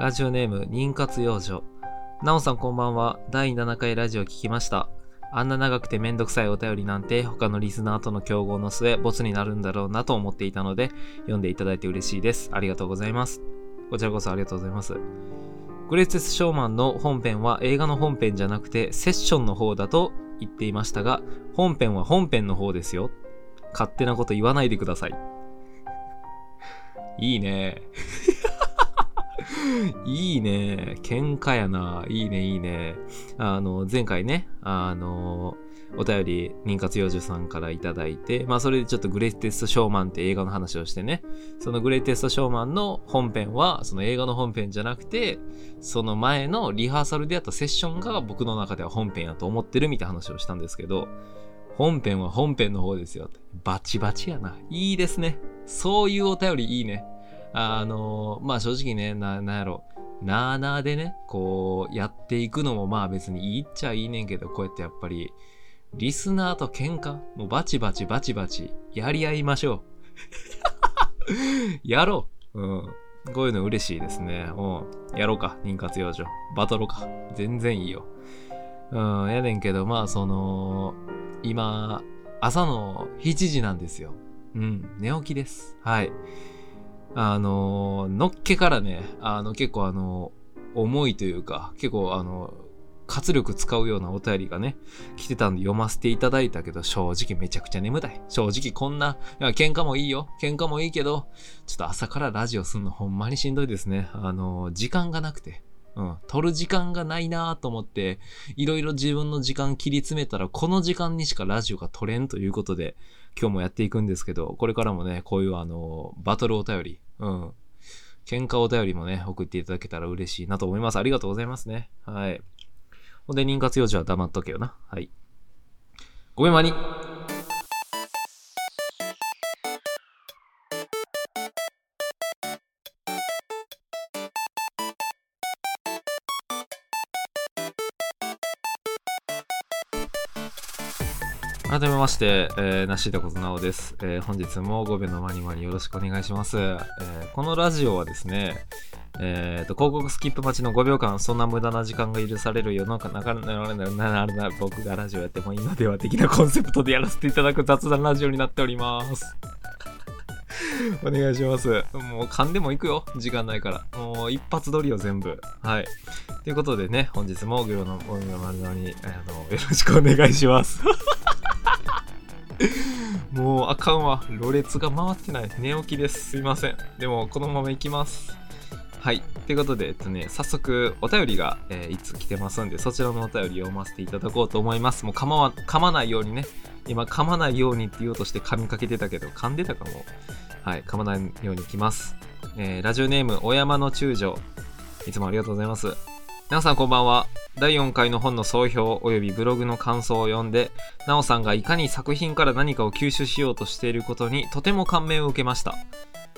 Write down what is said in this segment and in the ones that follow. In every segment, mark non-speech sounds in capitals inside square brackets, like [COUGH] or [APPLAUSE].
ラジオネーム、妊活幼女。なおさんこんばんは。第7回ラジオ聞きました。あんな長くてめんどくさいお便りなんて他のリスナーとの競合の末、ボツになるんだろうなと思っていたので、読んでいただいて嬉しいです。ありがとうございます。こちらこそありがとうございます。グレイテス・ショーマンの本編は映画の本編じゃなくてセッションの方だと言っていましたが、本編は本編の方ですよ。勝手なこと言わないでください。いいね。[LAUGHS] いいね。喧嘩やな。いいね、いいね。あの、前回ね、あの、お便り、妊活幼女さんからいただいて、まあそれでちょっとグレイテストショーマンって映画の話をしてね、そのグレイテストショーマンの本編は、その映画の本編じゃなくて、その前のリハーサルでやったセッションが僕の中では本編やと思ってるみたいな話をしたんですけど、本編は本編の方ですよ。バチバチやな。いいですね。そういうお便りいいね。あのまあ正直ね、な、なんやろ。なーなーでね、こう、やっていくのもまあ別にいいっちゃいいねんけど、こうやってやっぱり、リスナーと喧嘩もうバチバチバチバチ、やり合いましょう。[LAUGHS] やろう。うん。こういうの嬉しいですね。うん。やろうか、妊活養女。バトルか。全然いいよ。うん、やねんけど、まあその、今、朝の7時なんですよ。うん、寝起きです。はい。あの、のっけからね、あの、結構あの、重いというか、結構あの、活力使うようなお便りがね、来てたんで読ませていただいたけど、正直めちゃくちゃ眠たい。正直こんな、いや喧嘩もいいよ。喧嘩もいいけど、ちょっと朝からラジオすんのほんまにしんどいですね。あの、時間がなくて。うん。撮る時間がないなと思って、いろいろ自分の時間切り詰めたら、この時間にしかラジオが撮れんということで、今日もやっていくんですけど、これからもね、こういうあの、バトルお便り、うん。喧嘩お便りもね、送っていただけたら嬉しいなと思います。ありがとうございますね。はい。ほんで、妊活用事は黙っとけよな。はい。ごめんまに。改めまして、えー、なしだことなおです、えー本日も5秒のまにまによろしくお願いします。えーこのラジオはですね、えーと、広告スキップ待ちの5秒間、そんな無駄な時間が許される世の中、なかなかなななな僕がラジオやってもいいのでは的なコンセプトでやらせていただく雑談ラジオになっております。お願いします。もう噛んでもいくよ。時間ないから。もう一発撮りよ、全部。はい。ということでね、本日も5秒の5秒の丸のに、あの、よろしくお願いします。[LAUGHS] [LAUGHS] もうあかんわ。ろれつが回ってない。寝起きです。すいません。でも、このまま行きます。はい。ということで、えっとね、早速、お便りが、えーいつ来てますんで、そちらのお便り読ませていただこうと思います。もう、噛まわ、噛まないようにね。今、噛まないようにって言おうとして噛みかけてたけど、噛んでたかも。はい。噛まないようにいきます。えーラジオネーム、お山の中将。いつもありがとうございます。皆さんこんばんは。第4回の本の総評及びブログの感想を読んで、なおさんがいかに作品から何かを吸収しようとしていることにとても感銘を受けました。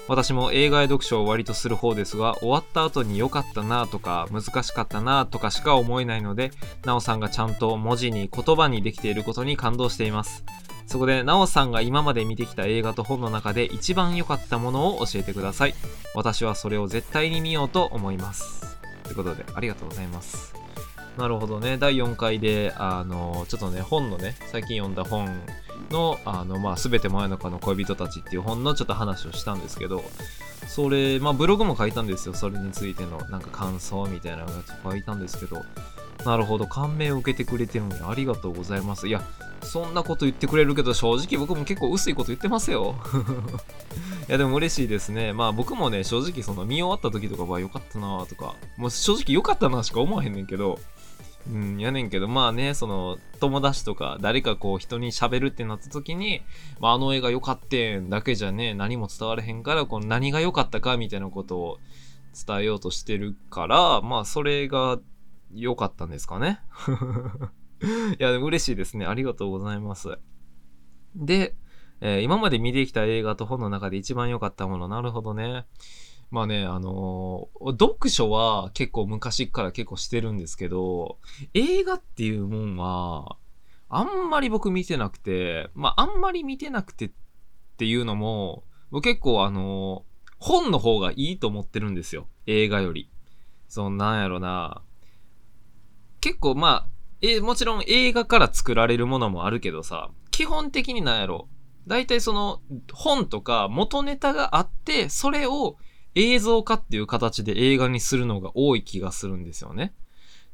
私も映画や読書を割とする方ですが、終わった後に良かったなとか、難しかったなとかしか思えないので、なおさんがちゃんと文字に言葉にできていることに感動しています。そこで、なおさんが今まで見てきた映画と本の中で一番良かったものを教えてください。私はそれを絶対に見ようと思います。ということで、ありがとうございます。なるほどね。第4回で、あの、ちょっとね、本のね、最近読んだ本の、あの、まあ、すべて真夜中の恋人たちっていう本のちょっと話をしたんですけど、それ、まあ、ブログも書いたんですよ。それについての、なんか感想みたいなやつ書いたんですけど、なるほど、感銘を受けてくれてるのにありがとうございます。いや、そんなこと言ってくれるけど、正直僕も結構薄いこと言ってますよ。いや、でも嬉しいですね。まあ僕もね、正直その見終わった時とかは良かったなとか、もう正直良かったなしか思わへんねんけど、うん、やねんけど、まあね、その、友達とか、誰かこう、人に喋るってなった時に、まあ、あの映画良かってんだけじゃね、何も伝われへんから、この何が良かったかみたいなことを伝えようとしてるから、まあ、それが良かったんですかね。[LAUGHS] いや、でも嬉しいですね。ありがとうございます。で、えー今まで見てきた映画と本の中で一番良かったもの、なるほどね。まあね、あのー読書は結構昔から結構してるんですけど、映画っていうもんは、あんまり僕見てなくて、まああんまり見てなくてっていうのも、僕結構あのー本の方がいいと思ってるんですよ。映画より。そのなんやろな、結構まあ、え、もちろん映画から作られるものもあるけどさ、基本的になんやろ、大体その本とか元ネタがあって、それを映像化っていう形で映画にするのが多い気がするんですよね。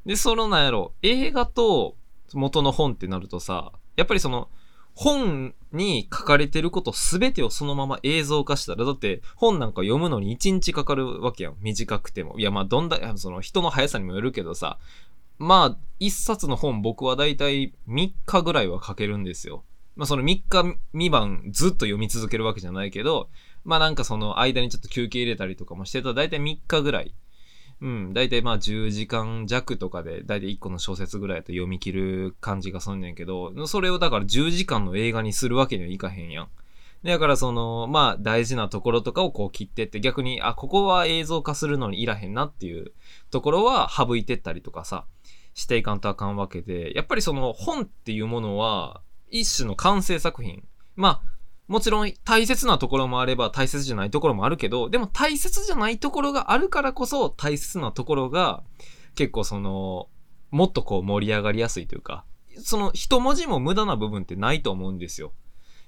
で、そのなんやろ、映画と元の本ってなるとさ、やっぱりその、本に書かれてることすべてをそのまま映像化したら、だって本なんか読むのに1日かかるわけやん。短くても。いや、まあ、どんだ、その人の速さにもよるけどさ、まあ、一冊の本僕はだいたい3日ぐらいは書けるんですよ。まあその3日2晩ずっと読み続けるわけじゃないけど、まあなんかその間にちょっと休憩入れたりとかもしてたらだいたい3日ぐらい。うん、だいたいまあ10時間弱とかでだいたい1個の小説ぐらいと読み切る感じがすんねんけど、それをだから10時間の映画にするわけにはいかへんやん。だからその、まあ大事なところとかをこう切ってって逆に、あ、ここは映像化するのにいらへんなっていうところは省いてったりとかさ。していかんとあかんわけで、やっぱりその本っていうものは、一種の完成作品。まあ、もちろん大切なところもあれば大切じゃないところもあるけど、でも大切じゃないところがあるからこそ大切なところが結構その、もっとこう盛り上がりやすいというか、その一文字も無駄な部分ってないと思うんですよ。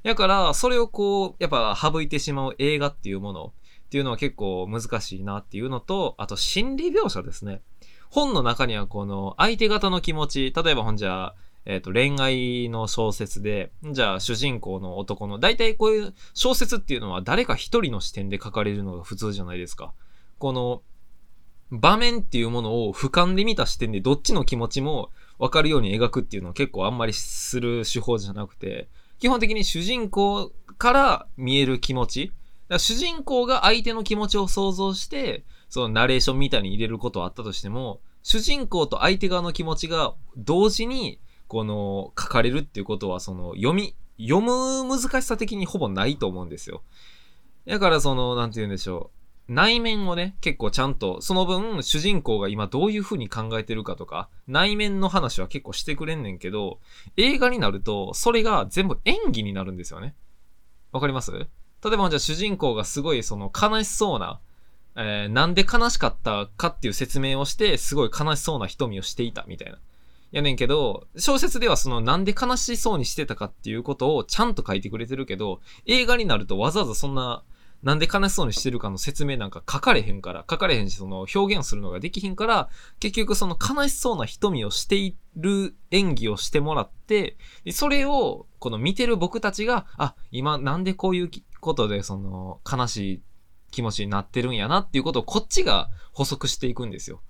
だから、それをこう、やっぱ省いてしまう映画っていうものっていうのは結構難しいなっていうのと、あと心理描写ですね。本の中にはこの相手方の気持ち、例えばほんじゃ、えっ、ー、と、恋愛の小説で、じゃあ主人公の男の、大体こういう小説っていうのは誰か一人の視点で書かれるのが普通じゃないですか。この、場面っていうものを俯瞰で見た視点でどっちの気持ちもわかるように描くっていうのは結構あんまりする手法じゃなくて、基本的に主人公から見える気持ち、主人公が相手の気持ちを想像して、そのナレーションみたいに入れることはあったとしても、主人公と相手側の気持ちが同時に、この、書かれるっていうことは、その、読み、読む難しさ的にほぼないと思うんですよ。だからその、なんて言うんでしょう。内面をね、結構ちゃんと、その分、主人公が今どういう風に考えてるかとか、内面の話は結構してくれんねんけど、映画になると、それが全部演技になるんですよね。わかります？例えばじゃあ主人公がすごいその悲しそうな、えー、なんで悲しかったかっていう説明をして、すごい悲しそうな瞳をしていたみたいな。やねんけど、小説ではそのなんで悲しそうにしてたかっていうことをちゃんと書いてくれてるけど、映画になるとわざわざそんな、なんで悲しそうにしてるかの説明なんか書かれへんから、書かれへんし、その表現するのができひんから、結局その悲しそうな瞳をしている演技をしてもらって、それを、この見てる僕たちが、あ、今なんでこういうことでその悲しい気持ちになってるんやなっていうことをこっちが補足していくんですよ。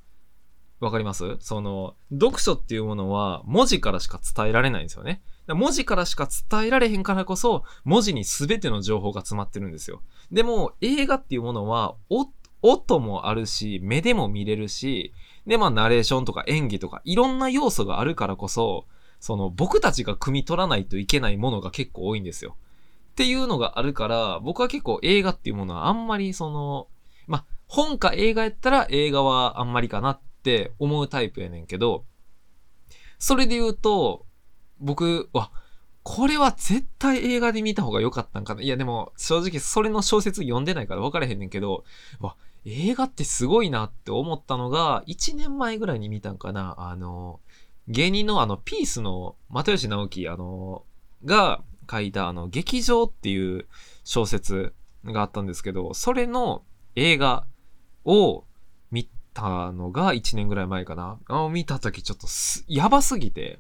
わかります？その、読書っていうものは文字からしか伝えられないんですよね。文字からしか伝えられへんからこそ、文字に全ての情報が詰まってるんですよ。でも、映画っていうものは、音もあるし、目でも見れるし、で、まあ、ナレーションとか演技とか、いろんな要素があるからこそ、その、僕たちが汲み取らないといけないものが結構多いんですよ。っていうのがあるから、僕は結構映画っていうものはあんまりその、まあ本か映画やったら映画はあんまりかなっって思うタイプやねんけど、それで言うと、僕は、これは絶対映画で見た方が良かったんかな。いやでも、正直それの小説読んでないから分からへんねんけど、わ、映画ってすごいなって思ったのが、1年前ぐらいに見たんかな。あの、芸人のあの、ピースの又吉直樹、あの、が、書いたあの、劇場っていう小説があったんですけど、それの映画をたのが1年ぐらい前かな。あ見た時ちょっとやばすぎて、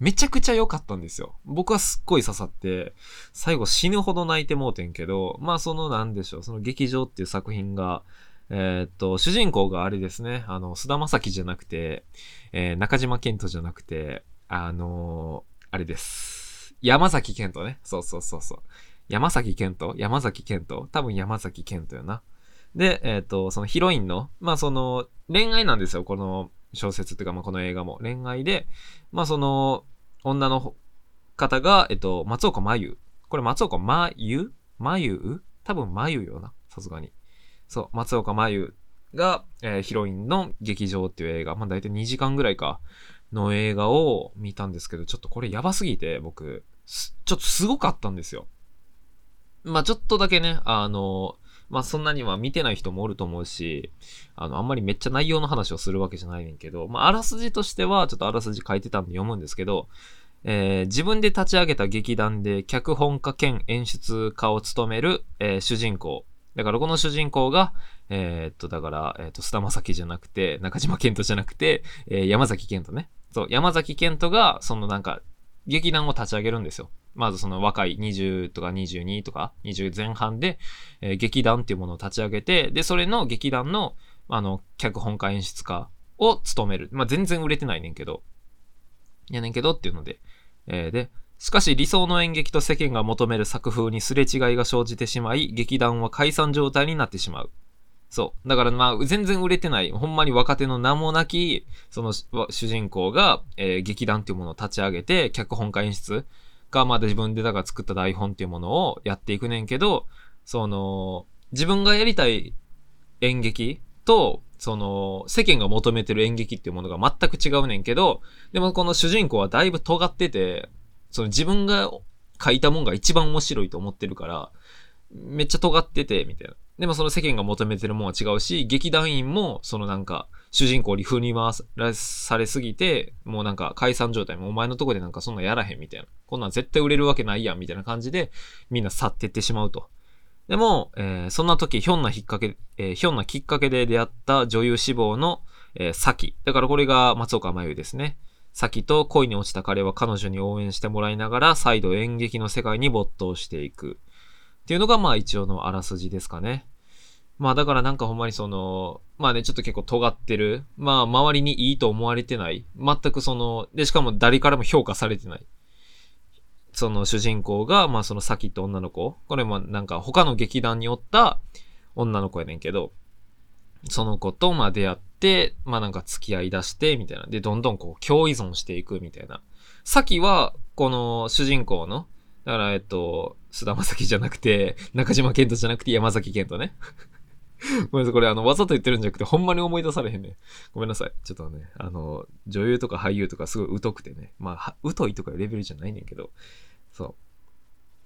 めちゃくちゃ良かったんですよ。僕はすっごい刺さって、最後死ぬほど泣いてもうてんけど、まあそのなんでしょう、その劇場っていう作品が、えー、っと、主人公があれですね、あの、菅田将暉じゃなくて、えー、中島健人じゃなくて、あのー、あれです。山崎健人ね。そうそうそうそう。山崎健人？山崎健人？多分山崎健人よな。で、えっ、ー、と、そのヒロインの、まあその、恋愛なんですよ、この小説っていうか、まあこの映画も。恋愛で、まあその、女の方が、えっ、と、松岡真優。これ松岡真優？真優？多分真優よな、さすがに。そう、松岡真優が、えー、ヒロインの劇場っていう映画。まあ大体2時間ぐらいか、の映画を見たんですけど、ちょっとこれやばすぎて、僕、ちょっとすごかったんですよ。まあちょっとだけね、あの、まあそんなには見てない人もおると思うし、あの、あんまりめっちゃ内容の話をするわけじゃないねんけど、まああらすじとしては、ちょっとあらすじ書いてたんで読むんですけど、えー、自分で立ち上げた劇団で脚本家兼演出家を務める、えー、主人公。だからこの主人公が、えー、っと、だから、えっと、菅田将暉じゃなくて、中島健人じゃなくて、えー山崎健人ね。そう、山崎健人が、そのなんか、劇団を立ち上げるんですよ。まずその若い20とか22とか20前半で、えー、劇団っていうものを立ち上げて、で、それの劇団の、あの、脚本家演出家を務める。まあ、全然売れてないねんけど。やねんけどっていうので。えー、で、しかし理想の演劇と世間が求める作風にすれ違いが生じてしまい、劇団は解散状態になってしまう。そう。だからまあ、全然売れてない、ほんまに若手の名もなき、その主人公が、えー、劇団っていうものを立ち上げて、脚本家演出が、まだ自分でだから作った台本っていうものをやっていくねんけど、その、自分がやりたい演劇と、その、世間が求めてる演劇っていうものが全く違うねんけど、でもこの主人公はだいぶ尖ってて、その自分が書いたもんが一番面白いと思ってるから、めっちゃ尖ってて、みたいな。でもその世間が求めてるもんは違うし、劇団員も、そのなんか、主人公に振り回されすぎて、もうなんか解散状態もお前のとこでなんかそんなやらへんみたいな。こんなん絶対売れるわけないやんみたいな感じで、みんな去ってってしまうと。でも、えー、そんな時、ひょんなきっかけ、えー、ひょんなきっかけで出会った女優志望の、えー、サキ。だからこれが松岡真優ですね。サキと恋に落ちた彼は彼女に応援してもらいながら、再度演劇の世界に没頭していく。っていうのが、まあ一応のあらすじですかね。まあだからなんかほんまにその、まあね、ちょっと結構尖ってる。まあ周りにいいと思われてない。全くその、で、しかも誰からも評価されてない。その主人公が、まあそのサキって女の子。これもなんか他の劇団におった女の子やねんけど、その子とまあ出会って、まあなんか付き合い出して、みたいな。で、どんどんこう共依存していくみたいな。サキは、この主人公の、だから、えっと、菅田将暉じゃなくて、中島健人じゃなくて山崎健人ね。[LAUGHS] ごめんなさい、これあの、わざと言ってるんじゃなくて、ほんまに思い出されへんね。ごめんなさい。ちょっとね、あの、女優とか俳優とかすごい疎くてね。まあ、疎いとかいうレベルじゃないねんけど、そ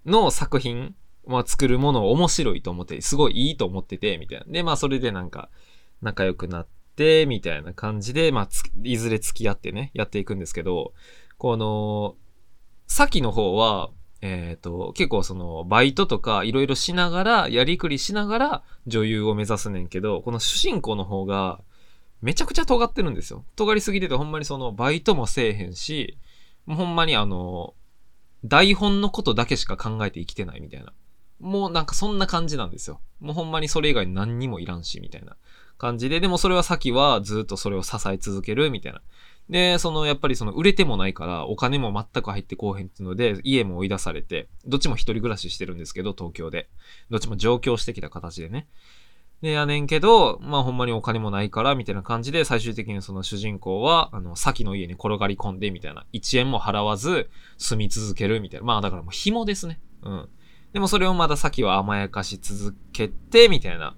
う。の作品、まあ、作るものを面白いと思って、すごいいいと思ってて、みたいな。で、まあ、それでなんか、仲良くなって、みたいな感じで、まあ、いずれ付き合ってね、やっていくんですけど、この、先の方は、えっ、ー、と、結構その、バイトとかいろいろしながら、やりくりしながら女優を目指すねんけど、この主人公の方が、めちゃくちゃ尖ってるんですよ。尖りすぎててほんまにその、バイトもせえへんし、もうほんまにあの、台本のことだけしか考えて生きてないみたいな。もうなんかそんな感じなんですよ。もうほんまにそれ以外何にもいらんし、みたいな感じで、でもそれは先はずっとそれを支え続けるみたいなで、その、やっぱりその、売れてもないから、お金も全く入ってこうへんっていうので、家も追い出されて、どっちも一人暮らししてるんですけど、東京で。どっちも上京してきた形でね。で、やねんけど、まあほんまにお金もないから、みたいな感じで、最終的にその主人公は、あの、先の家に転がり込んで、みたいな。1円も払わず、住み続ける、みたいな。まあだからもう紐ですね。うん。でもそれをまだ先は甘やかし続けて、みたいな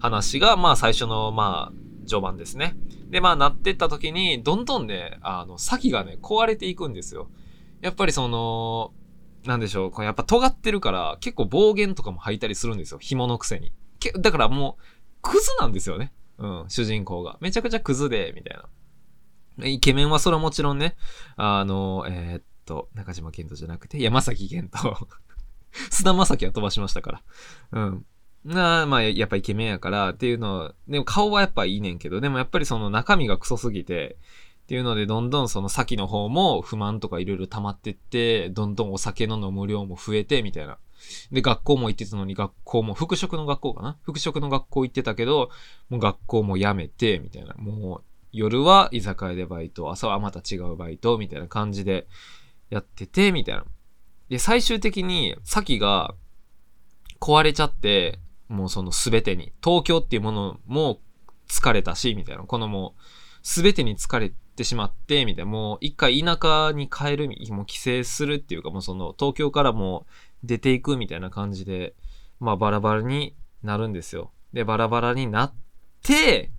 話が、まあ最初の、まあ、序盤ですね。で、まあ、なってった時に、どんどんね、あの、先がね、壊れていくんですよ。やっぱりその、なんでしょう、これやっぱ尖ってるから、結構暴言とかも吐いたりするんですよ。紐のくせに。けだからもう、クズなんですよね。うん、主人公が。めちゃくちゃクズで、みたいな。イケメンはそれはもちろんね、あの、えー、っと、中島健人じゃなくて、山崎健人。[LAUGHS] 菅田将暉は飛ばしましたから。うん。なまあ、やっぱイケメンやからっていうの、でも顔はやっぱいいねんけど、でもやっぱりその中身がクソすぎて、っていうので、どんどんその先の方も不満とかいろいろ溜まってって、どんどんお酒の飲む量も増えて、みたいな。で、学校も行ってたのに、学校も、服飾の学校かな？服飾の学校行ってたけど、もう学校も辞めて、みたいな。もう、夜は居酒屋でバイト、朝はまた違うバイト、みたいな感じでやってて、みたいな。で、最終的に、先が壊れちゃって、もうその全てに。東京っていうものも疲れたし、みたいな。このもう、全てに疲れてしまって、みたいな。もう一回田舎に帰る、もう帰省するっていうか、もうその東京からもう出ていくみたいな感じで、まあバラバラになるんですよ。で、バラバラになって、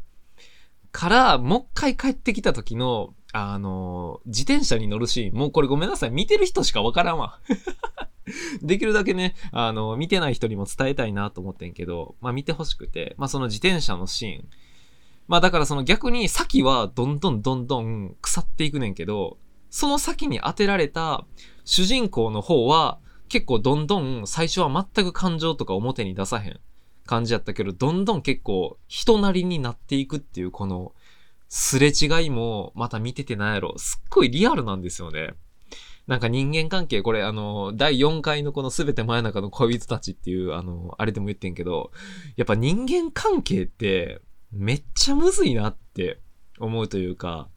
から、もう一回帰ってきた時の、あの、自転車に乗るシーン、もうこれごめんなさい、見てる人しかわからんわ。[LAUGHS] できるだけね、あの、見てない人にも伝えたいなと思ってんけど、まあ見てほしくて、まあその自転車のシーン。まあだからその逆に先はどんどんどんどん腐っていくねんけど、その先に当てられた主人公の方は結構どんどん最初は全く感情とか表に出さへん感じやったけど、どんどん結構人なりになっていくっていうこのすれ違いもまた見ててなんやろ、すっごいリアルなんですよね。なんか人間関係、これあの、第4回のこのすべて真夜中の恋人たちっていう、あの、あれでも言ってんけど、やっぱ人間関係ってめっちゃむずいなって思うというか、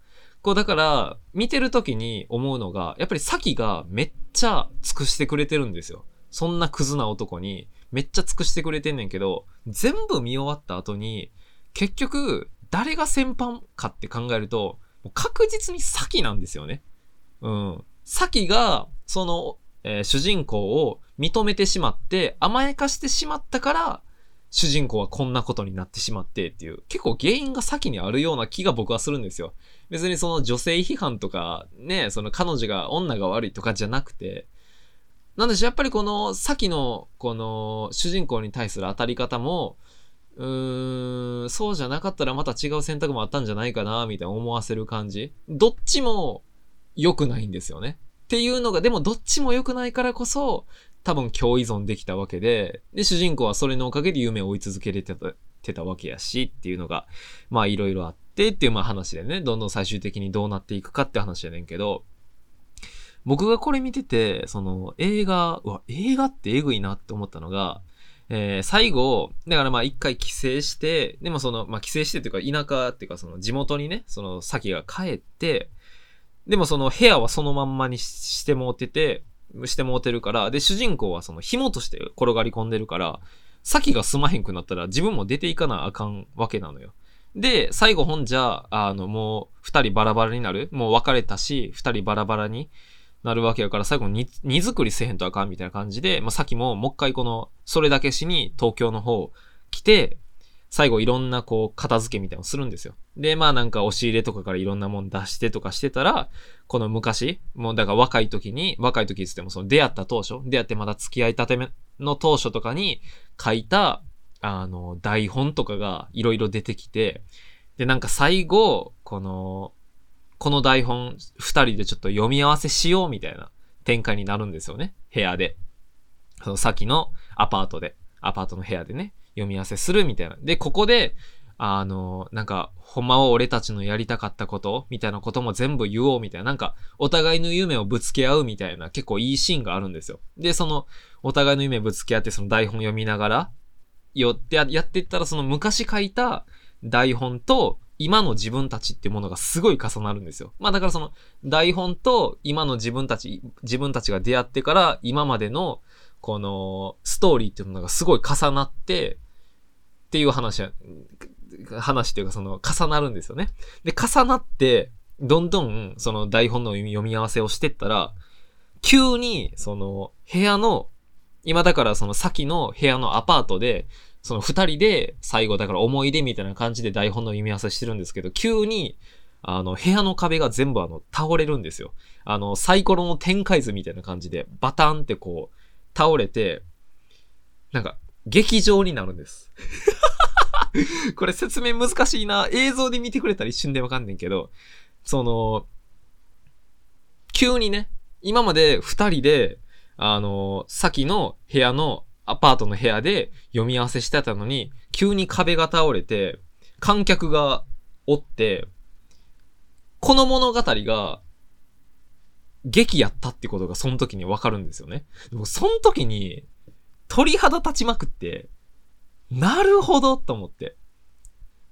こうだから、見てる時に思うのが、やっぱりサキがめっちゃ尽くしてくれてるんですよ。そんなクズな男にめっちゃ尽くしてくれてんねんけど、全部見終わった後に、結局、誰が先般かって考えると、確実にサキなんですよね。うん。サキが、その、えー、主人公を認めてしまって、甘やかしてしまったから、主人公はこんなことになってしまってっていう、結構原因が先にあるような気が僕はするんですよ。別にその女性批判とか、ね、その彼女が女が悪いとかじゃなくて、なんでしょ、やっぱりこの先の、この主人公に対する当たり方も、うーん、そうじゃなかったらまた違う選択もあったんじゃないかな、みたいな思わせる感じ。どっちも良くないんですよね。っていうのが、でもどっちも良くないからこそ、多分共依存できたわけで、で、主人公はそれのおかげで夢を追い続けれてたてたわけやし、っていうのが、まあいろいろあってっていうまあ話でね、どんどん最終的にどうなっていくかって話やねんけど、僕がこれ見てて、その映画、うわ、映画ってエグいなって思ったのが、えー、最後、だからまあ一回帰省して、でもその、まあ帰省してっていうか田舎っていうかその地元にね、その先が帰って、でもその部屋はそのまんまにしてもうてて、してもうてるから、で、主人公はその紐として転がり込んでるから、先が済まへんくなったら自分も出ていかなあかんわけなのよ。で、最後ほんじゃ、あの、もう二人バラバラになる。もう別れたし、二人バラバラになるわけやから、最後に荷造りせへんとあかんみたいな感じで、まあ、さっきももう一回この、それだけしに東京の方来て、最後いろんなこう片付けみたいなのするんですよ。で、まあなんか押し入れとかからいろんなもん出してとかしてたら、この昔、もうだから若い時に、若い時って言ってもその出会った当初、出会ってまだ付き合いたての当初とかに書いた、あの、台本とかがいろいろ出てきて、で、なんか最後、この、この台本二人でちょっと読み合わせしようみたいな展開になるんですよね。部屋で。その先のアパートで。アパートの部屋でね。読み合わせするみたいな。で、ここで、あの、なんか、ほんまは俺たちのやりたかったことみたいなことも全部言おうみたいな。なんか、お互いの夢をぶつけ合うみたいな、結構いいシーンがあるんですよ。で、その、お互いの夢ぶつけ合って、その台本読みながら、よってやっていったら、その昔書いた台本と、今の自分たちってものがすごい重なるんですよ。まあだからその台本と今の自分たち、自分たちが出会ってから今までのこのストーリーっていうのがすごい重なって、っていう話や、話っていうかその重なるんですよね。で、重なって、どんどんその台本の読み合わせをしてったら、急にその部屋の、今だからその先の部屋のアパートで、その二人で最後だから思い出みたいな感じで台本の読み合わせしてるんですけど、急に、あの、部屋の壁が全部あの、倒れるんですよ。あの、サイコロの展開図みたいな感じで、バタンってこう、倒れて、なんか、劇場になるんです。[LAUGHS] これ説明難しいな。映像で見てくれたら一瞬でわかんねんけど、その、急にね、今まで二人で、あの、先の部屋の、アパートの部屋で読み合わせしてたのに、急に壁が倒れて、観客がおって、この物語が、劇やったってことがその時にわかるんですよね。でもその時に、鳥肌立ちまくって、なるほどと思って。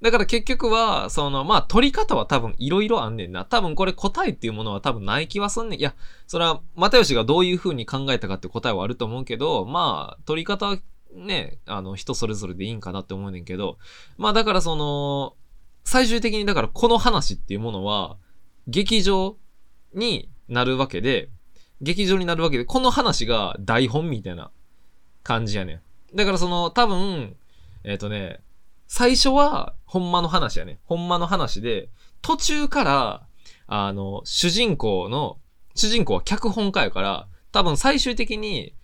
だから結局は、その、まあ、取り方は多分いろいろあんねんな。多分これ答えっていうものは多分ない気はすんねん。いや、それは、又吉がどういう風に考えたかって答えはあると思うけど、まあ、取り方はね、あの、人それぞれでいいんかなって思うねんけど、まあ、だからその、最終的にだからこの話っていうものは、劇場になるわけで、劇場になるわけで、この話が台本みたいな感じやねん。だからその、多分、えっ、ー、とね、最初は、ほんまの話やね。ほんまの話で、途中から、あの、主人公の、主人公は脚本家やから、多分最終的に、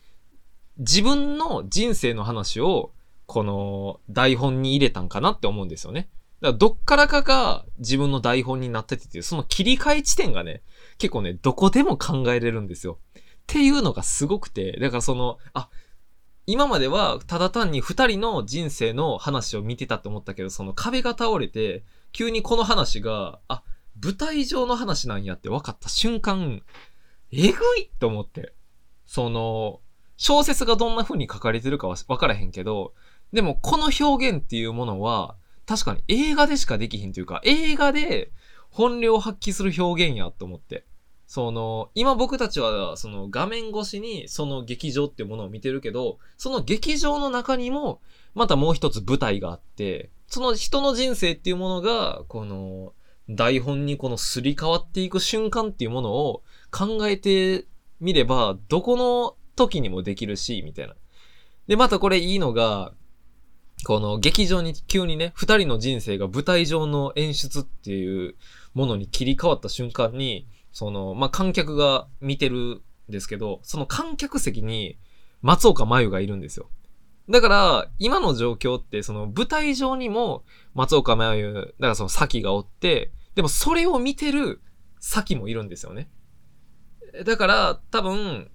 自分の人生の話を、この台本に入れたんかなって思うんですよね。だからどっからかが自分の台本になっててっていう、その切り替え地点がね、結構ね、どこでも考えれるんですよ。っていうのがすごくて、だからその、あ、今まではただ単に二人の人生の話を見てたって思ったけど、その壁が倒れて、急にこの話が、あ、舞台上の話なんやって分かった瞬間、えぐいと思って。その、小説がどんな風に書かれてるかは分からへんけど、でもこの表現っていうものは、確かに映画でしかできひんというか、映画で本領発揮する表現やと思って。その、今僕たちはその画面越しにその劇場っていうものを見てるけど、その劇場の中にもまたもう一つ舞台があって、その人の人生っていうものが、この台本にこのすり替わっていく瞬間っていうものを考えてみれば、どこの時にもできるし、みたいな。で、またこれいいのが、この劇場に急にね、二人の人生が舞台上の演出っていうものに切り替わった瞬間に、その、まあ、観客が見てるんですけど、その観客席に松岡真優がいるんですよ。だから、今の状況って、その舞台上にも松岡真優、だからその先がおって、でもそれを見てる先もいるんですよね。だから、多分、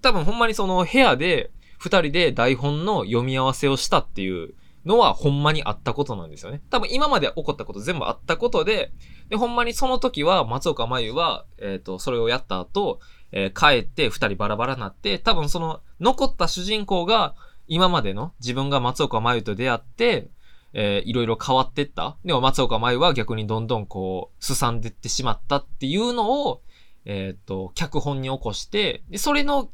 多分ほんまにその部屋で二人で台本の読み合わせをしたっていうのはほんまにあったことなんですよね。多分今まで起こったこと全部あったことで、で、ほんまにその時は松岡真優は、えっ、ー、と、それをやった後、えー、帰って二人バラバラになって、多分その残った主人公が今までの自分が松岡真優と出会って、えー、いろいろ変わってった。でも松岡真優は逆にどんどんこう、すさんでってしまったっていうのを、えっ、ー、と、脚本に起こして、で、それの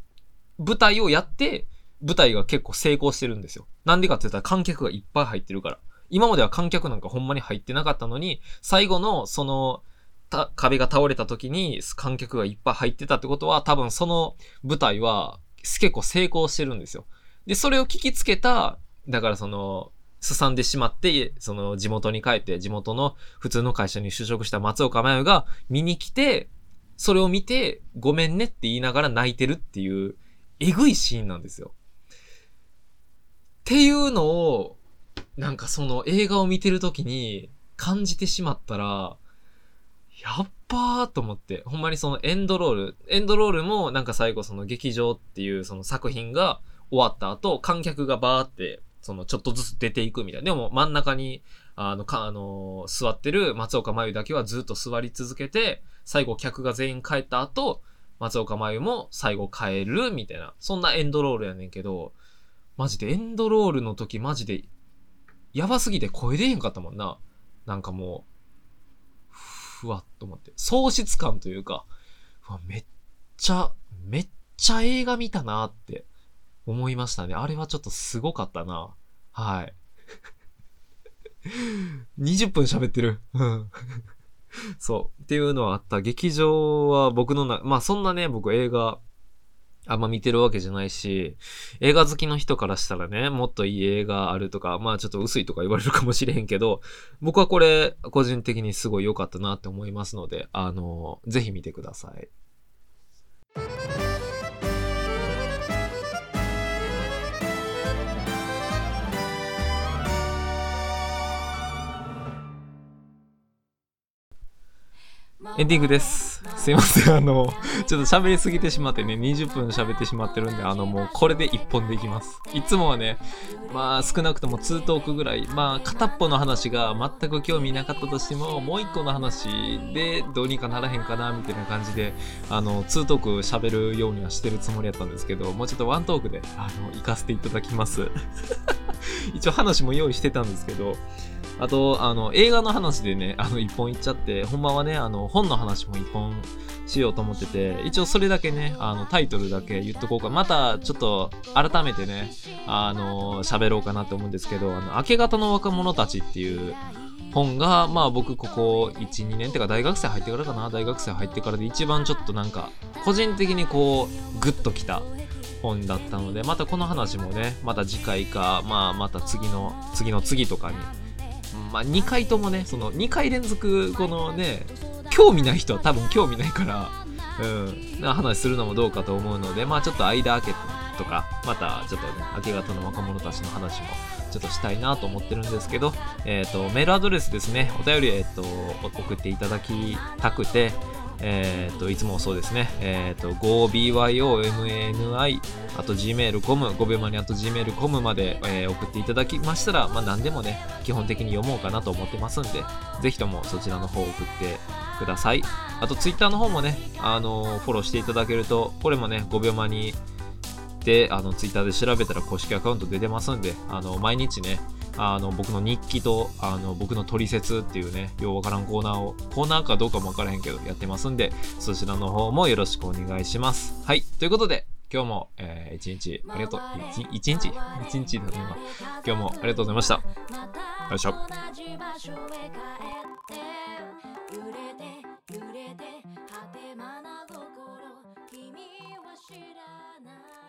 舞台をやって、舞台が結構成功してるんですよ。なんでかって言ったら観客がいっぱい入ってるから。今までは観客なんかほんまに入ってなかったのに、最後のその、壁が倒れた時に観客がいっぱい入ってたってことは、多分その舞台は結構成功してるんですよ。で、それを聞きつけた、だからその、すさんでしまって、その地元に帰って、地元の普通の会社に就職した松岡真優が見に来て、それを見て、ごめんねって言いながら泣いてるっていう、えぐいシーンなんですよ。っていうのを、なんかその映画を見てる時に感じてしまったら、やっばーと思って、ほんまにそのエンドロール、エンドロールもなんか最後その劇場っていうその作品が終わった後、観客がバーって、そのちょっとずつ出ていくみたいな。でも真ん中に、あの、か、あのー、座ってる松岡真優だけはずっと座り続けて、最後客が全員帰った後、松岡真優も最後帰るみたいな。そんなエンドロールやねんけど、マジでエンドロールの時マジで、やばすぎて声出へんかったもんな。なんかもう、ふわっと思って。喪失感というか、うわめっちゃ、めっちゃ映画見たなって思いましたね。あれはちょっとすごかったな。はい。[LAUGHS] 20分喋ってる。うん。[LAUGHS] そう。っていうのはあった。劇場は僕のな、まあそんなね、僕映画あんま見てるわけじゃないし、映画好きの人からしたらね、もっといい映画あるとか、まあちょっと薄いとか言われるかもしれへんけど、僕はこれ、個人的にすごい良かったなって思いますので、あの、ぜひ見てください。エンディングです。すいません。あの、ちょっと喋りすぎてしまってね、20分喋ってしまってるんで、あの、もうこれで1本でいきます。いつもはね、まあ少なくとも2トークぐらい、まあ片っぽの話が全く興味なかったとしても、もう1個の話でどうにかならへんかな、みたいな感じで、あの、2トーク喋るようにはしてるつもりやったんですけど、もうちょっと1トークで、あの、行かせていただきます。[LAUGHS] 一応話も用意してたんですけど、あと、あの、映画の話でね、[LAUGHS] あの、一本いっちゃって、ほんまはね、あの、本の話も一本しようと思ってて、一応それだけね、あの、タイトルだけ言っとこうか。また、ちょっと、改めてね、あの、喋ろうかなって思うんですけど、あの、明け方の若者たちっていう本が、まあ僕ここ1、2年ってか大学生入ってからかな大学生入ってからで一番ちょっとなんか、個人的にこう、グッときた本だったので、またこの話もね、また次回か、まあまた次の、次の次とかにまあ、2回ともね、その2回連続、このね、興味ない人は多分興味ないから、うん、話するのもどうかと思うので、まあちょっと間開けとか、またちょっとね、明け方の若者たちの話もちょっとしたいなと思ってるんですけど、え、ー、と、メールアドレスですね、お便り、えっ、ー、と、送っていただきたくて、えっ、ー、と、いつもそうですね、えっ、ー、と、5byomani、あと gmail.com、5秒前にあと gmail.com まで、えー、送っていただきましたら、まあ何でもね、基本的に読もうかなと思ってますんで、ぜひともそちらの方送ってください。あと Twitter の方もね、あのフォローしていただけると、これもね、5秒前にで、あの、Twitter で調べたら公式アカウント出てますんで、あの、毎日ね、あの僕の日記とあの僕の取説っていうねようわからんコーナーをコーナーかどうかもわからへんけどやってますんでそちらの方もよろしくお願いします。はい。ということで今日も、えー、一日ありがとう。一日？一日だね今今日もありがとうございました。よいしょ。揺れて果て心君は知らない。